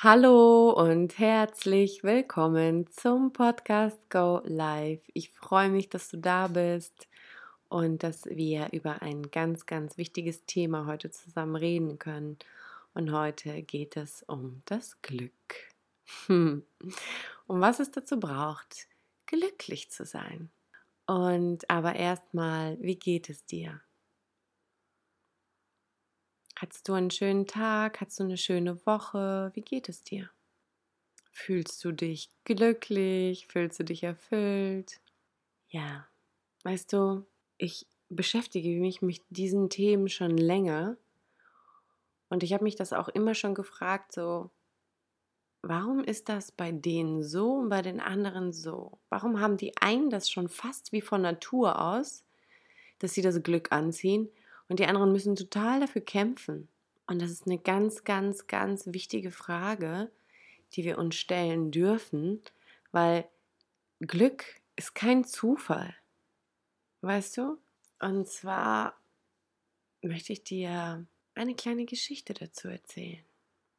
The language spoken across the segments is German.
Hallo und herzlich willkommen zum Podcast Go Live. Ich freue mich, dass du da bist und dass wir über ein ganz, ganz wichtiges Thema heute zusammen reden können. Und heute geht es um das Glück. Um was es dazu braucht, glücklich zu sein. Und aber erstmal, wie geht es dir? Hattest du einen schönen Tag? Hattest du eine schöne Woche? Wie geht es dir? Fühlst du dich glücklich? Fühlst du dich erfüllt? Ja, weißt du, ich beschäftige mich mit diesen Themen schon länger und ich habe mich das auch immer schon gefragt, so, warum ist das bei denen so und bei den anderen so? Warum haben die einen das schon fast wie von Natur aus, dass sie das Glück anziehen und die anderen müssen total dafür kämpfen. Und das ist eine ganz, ganz, ganz wichtige Frage, die wir uns stellen dürfen, weil Glück ist kein Zufall. Weißt du? Und zwar möchte ich dir eine kleine Geschichte dazu erzählen.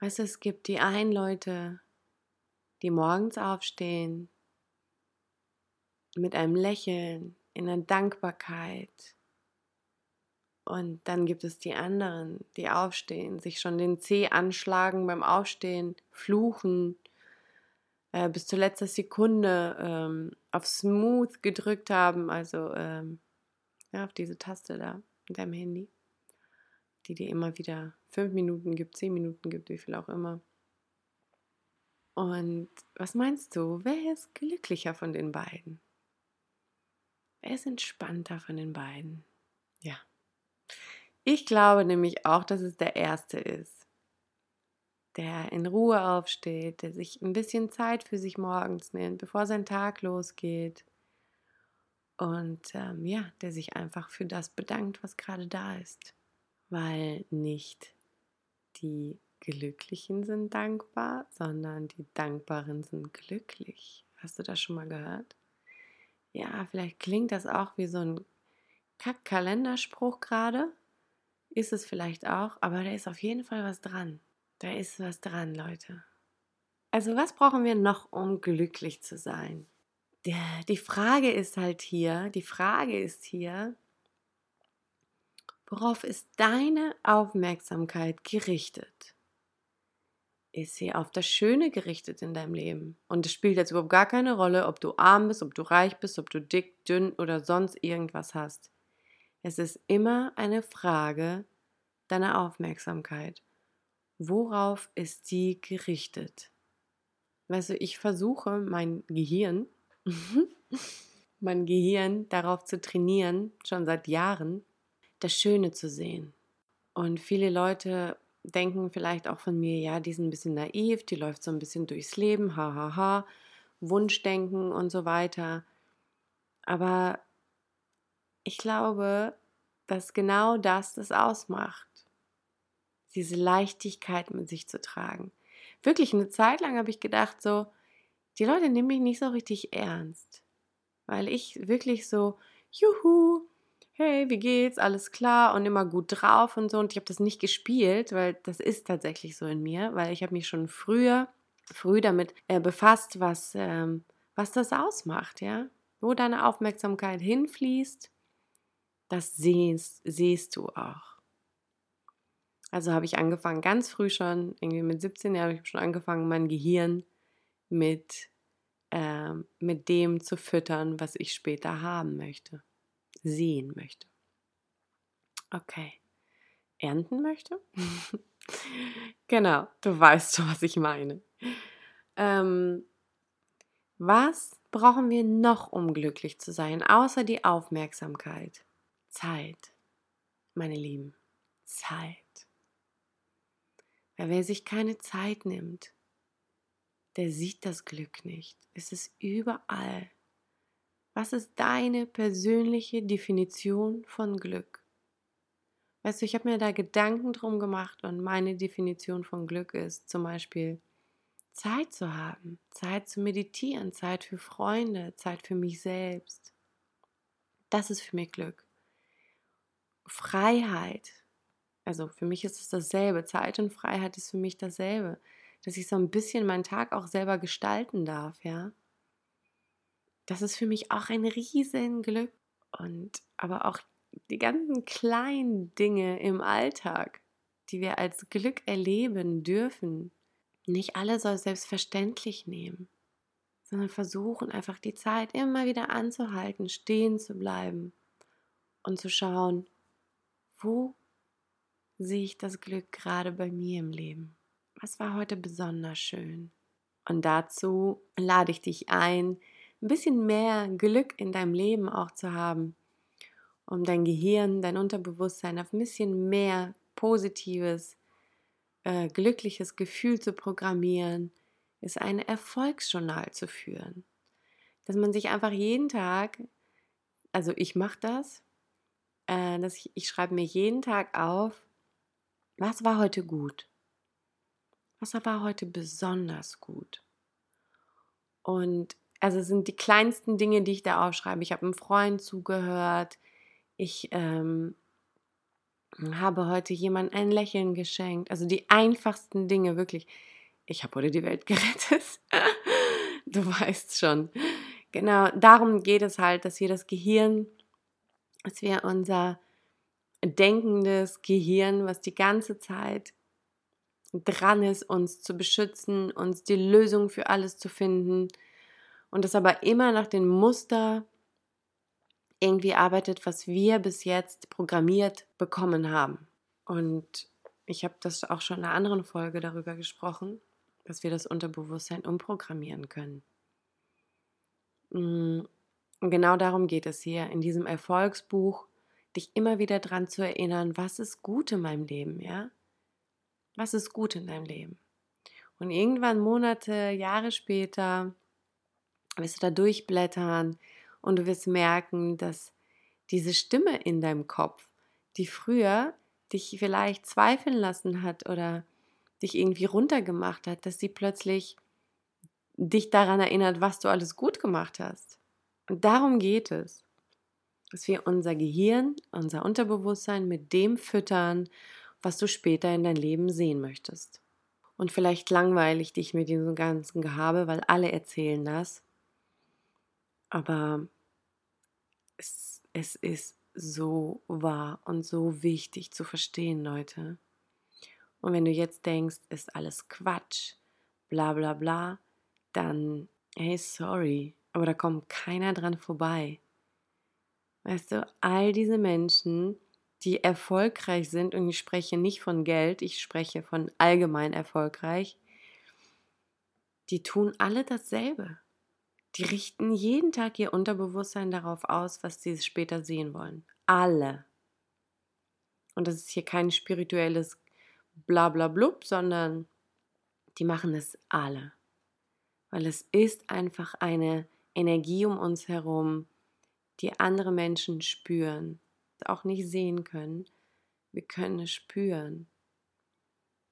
Weißt du, es gibt die einen Leute, die morgens aufstehen mit einem Lächeln, in der Dankbarkeit, und dann gibt es die anderen, die aufstehen, sich schon den Zeh anschlagen beim Aufstehen, fluchen, äh, bis zur letzten Sekunde ähm, auf Smooth gedrückt haben, also ähm, ja, auf diese Taste da mit deinem Handy, die dir immer wieder fünf Minuten gibt, zehn Minuten gibt, wie viel auch immer. Und was meinst du, wer ist glücklicher von den beiden? Wer ist entspannter von den beiden? Ja, ich glaube nämlich auch, dass es der Erste ist, der in Ruhe aufsteht, der sich ein bisschen Zeit für sich morgens nimmt, bevor sein Tag losgeht. Und ähm, ja, der sich einfach für das bedankt, was gerade da ist. Weil nicht die Glücklichen sind dankbar, sondern die Dankbaren sind glücklich. Hast du das schon mal gehört? Ja, vielleicht klingt das auch wie so ein Kack-Kalenderspruch gerade, ist es vielleicht auch, aber da ist auf jeden Fall was dran. Da ist was dran, Leute. Also was brauchen wir noch, um glücklich zu sein? Die Frage ist halt hier, die Frage ist hier, worauf ist deine Aufmerksamkeit gerichtet? Ist sie auf das Schöne gerichtet in deinem Leben? Und es spielt jetzt überhaupt gar keine Rolle, ob du arm bist, ob du reich bist, ob du dick, dünn oder sonst irgendwas hast. Es ist immer eine Frage deiner Aufmerksamkeit. Worauf ist die gerichtet? Weißt du, ich versuche mein Gehirn, mein Gehirn darauf zu trainieren, schon seit Jahren, das Schöne zu sehen. Und viele Leute denken vielleicht auch von mir, ja, die sind ein bisschen naiv, die läuft so ein bisschen durchs Leben, hahaha, ha, ha, Wunschdenken und so weiter. Aber ich glaube, dass genau das das ausmacht. Diese Leichtigkeit mit sich zu tragen. Wirklich eine Zeit lang habe ich gedacht, so, die Leute nehmen mich nicht so richtig ernst. Weil ich wirklich so, juhu, hey, wie geht's, alles klar und immer gut drauf und so. Und ich habe das nicht gespielt, weil das ist tatsächlich so in mir, weil ich habe mich schon früher, früh damit äh, befasst, was, ähm, was das ausmacht, ja. Wo deine Aufmerksamkeit hinfließt, das siehst, siehst du auch. Also habe ich angefangen, ganz früh schon, irgendwie mit 17 Jahren habe ich schon angefangen, mein Gehirn mit, äh, mit dem zu füttern, was ich später haben möchte, sehen möchte. Okay. Ernten möchte? genau, du weißt schon, was ich meine. Ähm, was brauchen wir noch, um glücklich zu sein, außer die Aufmerksamkeit? Zeit, meine Lieben, Zeit. Weil wer sich keine Zeit nimmt, der sieht das Glück nicht. Es ist überall. Was ist deine persönliche Definition von Glück? Weißt du, ich habe mir da Gedanken drum gemacht und meine Definition von Glück ist zum Beispiel Zeit zu haben, Zeit zu meditieren, Zeit für Freunde, Zeit für mich selbst. Das ist für mich Glück. Freiheit. Also für mich ist es dasselbe. Zeit und Freiheit ist für mich dasselbe. dass ich so ein bisschen meinen Tag auch selber gestalten darf, ja. Das ist für mich auch ein Riesenglück. Und aber auch die ganzen kleinen Dinge im Alltag, die wir als Glück erleben dürfen, nicht alle soll selbstverständlich nehmen, sondern versuchen einfach die Zeit immer wieder anzuhalten, stehen zu bleiben und zu schauen, wo sehe ich das Glück gerade bei mir im Leben? Was war heute besonders schön? Und dazu lade ich dich ein, ein bisschen mehr Glück in deinem Leben auch zu haben, um dein Gehirn, dein Unterbewusstsein auf ein bisschen mehr positives, äh, glückliches Gefühl zu programmieren, ist ein Erfolgsjournal zu führen. Dass man sich einfach jeden Tag, also ich mache das, äh, dass ich, ich schreibe mir jeden Tag auf, was war heute gut? Was war heute besonders gut? Und also es sind die kleinsten Dinge, die ich da aufschreibe. Ich habe einem Freund zugehört. Ich ähm, habe heute jemandem ein Lächeln geschenkt. Also die einfachsten Dinge, wirklich. Ich habe heute die Welt gerettet. du weißt schon. Genau, darum geht es halt, dass wir das Gehirn, dass wir unser denkendes Gehirn, was die ganze Zeit dran ist, uns zu beschützen, uns die Lösung für alles zu finden, und das aber immer nach dem Muster irgendwie arbeitet, was wir bis jetzt programmiert bekommen haben. Und ich habe das auch schon in einer anderen Folge darüber gesprochen, dass wir das Unterbewusstsein umprogrammieren können. Und genau darum geht es hier in diesem Erfolgsbuch, dich immer wieder daran zu erinnern, was ist gut in meinem Leben, ja? Was ist gut in deinem Leben? Und irgendwann Monate, Jahre später wirst du da durchblättern und du wirst merken, dass diese Stimme in deinem Kopf, die früher dich vielleicht zweifeln lassen hat oder dich irgendwie runtergemacht hat, dass sie plötzlich dich daran erinnert, was du alles gut gemacht hast. Und darum geht es, dass wir unser Gehirn, unser Unterbewusstsein mit dem füttern, was du später in dein Leben sehen möchtest. Und vielleicht langweile ich dich mit diesem ganzen Gehabe, weil alle erzählen das. Aber es, es ist so wahr und so wichtig zu verstehen, Leute. Und wenn du jetzt denkst, ist alles Quatsch, bla bla bla, dann, hey, sorry, aber da kommt keiner dran vorbei. Weißt du, all diese Menschen, die erfolgreich sind, und ich spreche nicht von Geld, ich spreche von allgemein erfolgreich, die tun alle dasselbe. Die richten jeden Tag ihr Unterbewusstsein darauf aus, was sie später sehen wollen. Alle. Und das ist hier kein spirituelles Blablablub, sondern die machen es alle. Weil es ist einfach eine Energie um uns herum, die andere Menschen spüren, auch nicht sehen können. Wir können es spüren.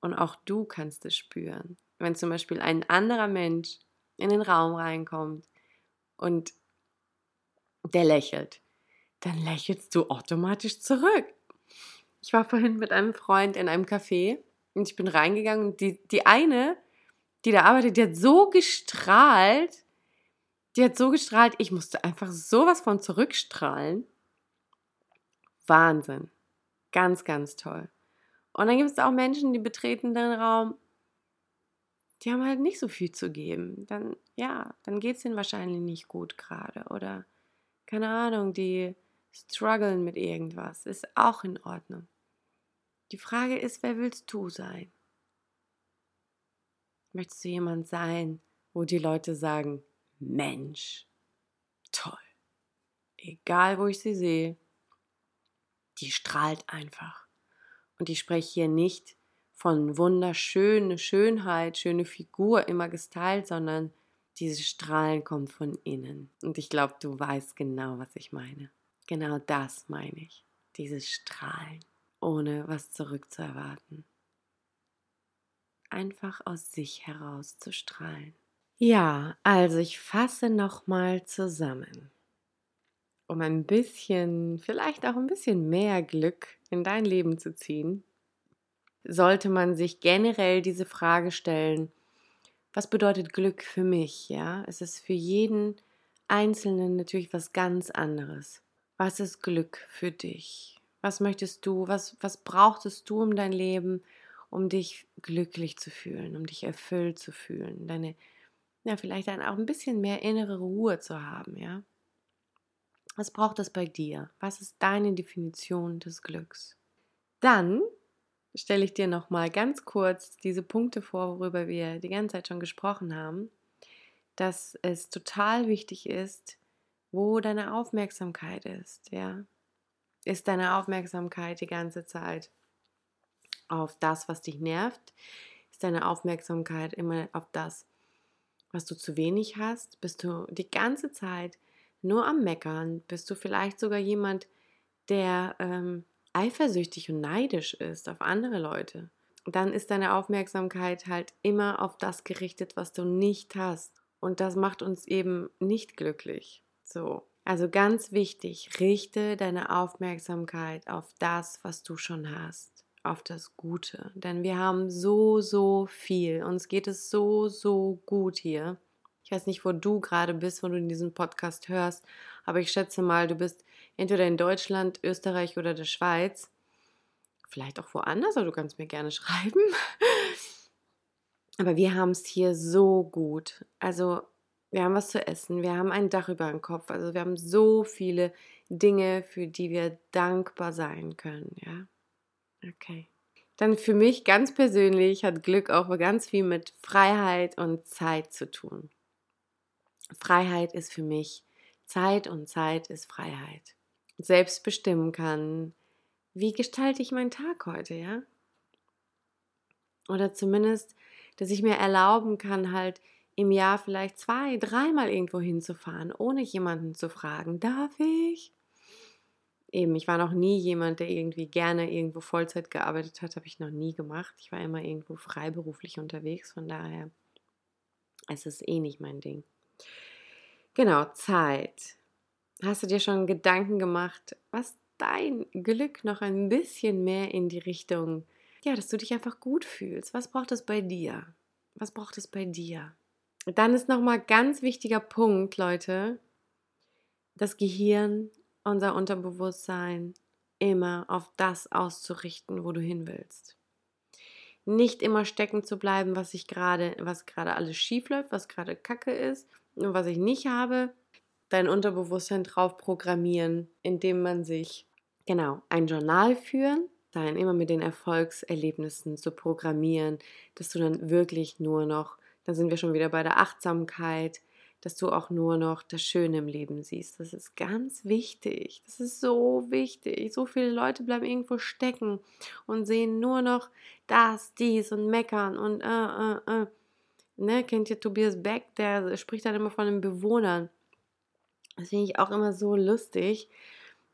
Und auch du kannst es spüren. Wenn zum Beispiel ein anderer Mensch in den Raum reinkommt und der lächelt, dann lächelst du automatisch zurück. Ich war vorhin mit einem Freund in einem Café und ich bin reingegangen und die, die eine, die da arbeitet, die hat so gestrahlt, die hat so gestrahlt, ich musste einfach sowas von zurückstrahlen. Wahnsinn. Ganz, ganz toll. Und dann gibt es auch Menschen, die betreten den Raum die haben halt nicht so viel zu geben. Dann, ja, dann geht es ihnen wahrscheinlich nicht gut gerade. Oder, keine Ahnung, die strugglen mit irgendwas. Ist auch in Ordnung. Die Frage ist, wer willst du sein? Möchtest du jemand sein, wo die Leute sagen, Mensch, toll. Egal, wo ich sie sehe, die strahlt einfach. Und ich spreche hier nicht von wunderschöne Schönheit, schöne Figur immer gestylt, sondern diese Strahlen kommen von innen. Und ich glaube, du weißt genau, was ich meine. Genau das meine ich. Dieses Strahlen, ohne was zurückzuerwarten. Einfach aus sich heraus zu strahlen. Ja, also ich fasse nochmal zusammen. Um ein bisschen, vielleicht auch ein bisschen mehr Glück in dein Leben zu ziehen, sollte man sich generell diese Frage stellen, was bedeutet Glück für mich? Ja, es ist für jeden Einzelnen natürlich was ganz anderes. Was ist Glück für dich? Was möchtest du? Was, was brauchtest du um dein Leben, um dich glücklich zu fühlen, um dich erfüllt zu fühlen, deine, ja, vielleicht dann auch ein bisschen mehr innere Ruhe zu haben, ja? Was braucht es bei dir? Was ist deine Definition des Glücks? Dann stelle ich dir noch mal ganz kurz diese Punkte vor, worüber wir die ganze Zeit schon gesprochen haben, dass es total wichtig ist, wo deine Aufmerksamkeit ist, ja? Ist deine Aufmerksamkeit die ganze Zeit auf das, was dich nervt? Ist deine Aufmerksamkeit immer auf das, was du zu wenig hast? Bist du die ganze Zeit nur am Meckern? Bist du vielleicht sogar jemand, der ähm, eifersüchtig und neidisch ist auf andere Leute? Dann ist deine Aufmerksamkeit halt immer auf das gerichtet, was du nicht hast. Und das macht uns eben nicht glücklich. So. Also ganz wichtig, richte deine Aufmerksamkeit auf das, was du schon hast, auf das Gute. Denn wir haben so, so viel. Uns geht es so, so gut hier. Ich weiß nicht, wo du gerade bist, wo du diesen Podcast hörst, aber ich schätze mal, du bist entweder in Deutschland, Österreich oder der Schweiz. Vielleicht auch woanders, aber du kannst mir gerne schreiben. Aber wir haben es hier so gut. Also wir haben was zu essen, wir haben ein Dach über dem Kopf. Also wir haben so viele Dinge, für die wir dankbar sein können, ja. Okay. Dann für mich ganz persönlich hat Glück auch ganz viel mit Freiheit und Zeit zu tun. Freiheit ist für mich Zeit und Zeit ist Freiheit. Selbst bestimmen kann, wie gestalte ich meinen Tag heute, ja? Oder zumindest, dass ich mir erlauben kann, halt im Jahr vielleicht zwei, dreimal irgendwo hinzufahren, ohne jemanden zu fragen, darf ich? Eben, ich war noch nie jemand, der irgendwie gerne irgendwo Vollzeit gearbeitet hat, habe ich noch nie gemacht. Ich war immer irgendwo freiberuflich unterwegs, von daher es ist eh nicht mein Ding. Genau, Zeit. Hast du dir schon Gedanken gemacht, was dein Glück noch ein bisschen mehr in die Richtung, ja, dass du dich einfach gut fühlst? Was braucht es bei dir? Was braucht es bei dir? Dann ist nochmal ganz wichtiger Punkt, Leute, das Gehirn, unser Unterbewusstsein immer auf das auszurichten, wo du hin willst. Nicht immer stecken zu bleiben, was ich gerade, was gerade alles schief läuft, was gerade Kacke ist und was ich nicht habe. Dein Unterbewusstsein drauf programmieren, indem man sich genau ein Journal führen, sein immer mit den Erfolgserlebnissen zu programmieren, dass du dann wirklich nur noch dann sind wir schon wieder bei der Achtsamkeit, dass du auch nur noch das Schöne im Leben siehst. Das ist ganz wichtig. Das ist so wichtig. So viele Leute bleiben irgendwo stecken und sehen nur noch das, dies und meckern und äh, äh, äh. Ne, kennt ihr Tobias Beck, der spricht dann immer von den Bewohnern. Das finde ich auch immer so lustig.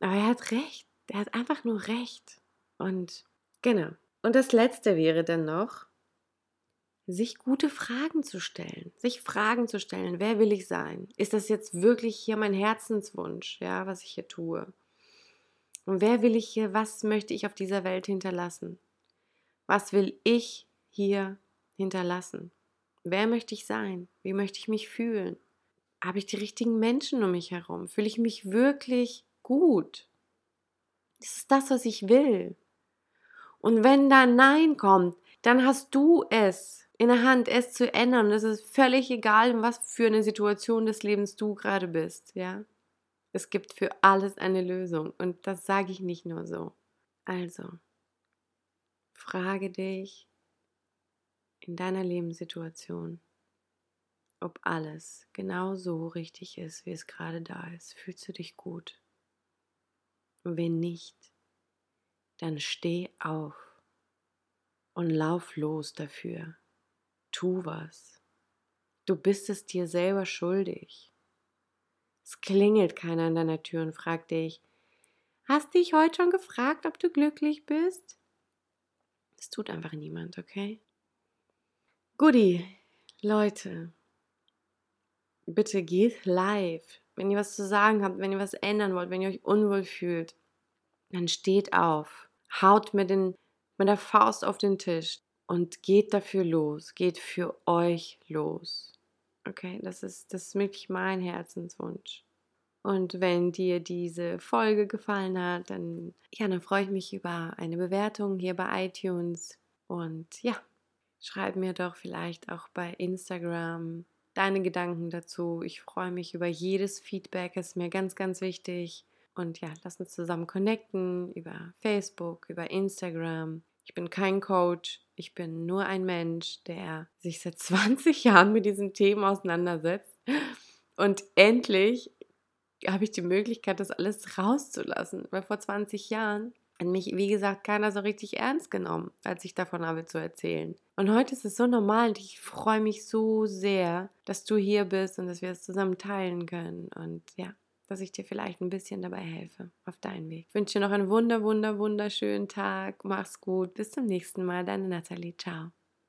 Aber er hat recht. Er hat einfach nur recht. Und genau. Und das letzte wäre dann noch, sich gute Fragen zu stellen, sich Fragen zu stellen, wer will ich sein? Ist das jetzt wirklich hier mein Herzenswunsch, ja, was ich hier tue? Und wer will ich hier, was möchte ich auf dieser Welt hinterlassen? Was will ich hier hinterlassen? Wer möchte ich sein? Wie möchte ich mich fühlen? Habe ich die richtigen Menschen um mich herum? Fühle ich mich wirklich gut? Ist es das, was ich will? Und wenn da Nein kommt, dann hast du es in der Hand, es zu ändern. Und es ist völlig egal, in was für eine Situation des Lebens du gerade bist, ja. Es gibt für alles eine Lösung und das sage ich nicht nur so. Also, frage dich in deiner Lebenssituation, ob alles genau so richtig ist, wie es gerade da ist. Fühlst du dich gut? Und wenn nicht, dann steh auf und lauf los dafür. Tu was. Du bist es dir selber schuldig. Es klingelt keiner an deiner Tür und fragt dich, hast dich heute schon gefragt, ob du glücklich bist? Das tut einfach niemand, okay? Goodie, Leute, bitte geht live. Wenn ihr was zu sagen habt, wenn ihr was ändern wollt, wenn ihr euch unwohl fühlt, dann steht auf. Haut mit den mit der Faust auf den Tisch und geht dafür los, geht für euch los. Okay, das ist, das ist wirklich mein Herzenswunsch. Und wenn dir diese Folge gefallen hat, dann, ja, dann freue ich mich über eine Bewertung hier bei iTunes. Und ja, schreib mir doch vielleicht auch bei Instagram deine Gedanken dazu. Ich freue mich über jedes Feedback, ist mir ganz, ganz wichtig. Und ja, lass uns zusammen connecten über Facebook, über Instagram. Ich bin kein Coach, ich bin nur ein Mensch, der sich seit 20 Jahren mit diesen Themen auseinandersetzt. Und endlich habe ich die Möglichkeit, das alles rauszulassen. Weil vor 20 Jahren hat mich, wie gesagt, keiner so richtig ernst genommen, als ich davon habe zu erzählen. Und heute ist es so normal und ich freue mich so sehr, dass du hier bist und dass wir es zusammen teilen können. Und ja, dass ich dir vielleicht ein bisschen dabei helfe auf deinen Weg. Ich wünsche dir noch einen wunder, wunder, wunderschönen Tag. Mach's gut. Bis zum nächsten Mal. Deine Nathalie. Ciao.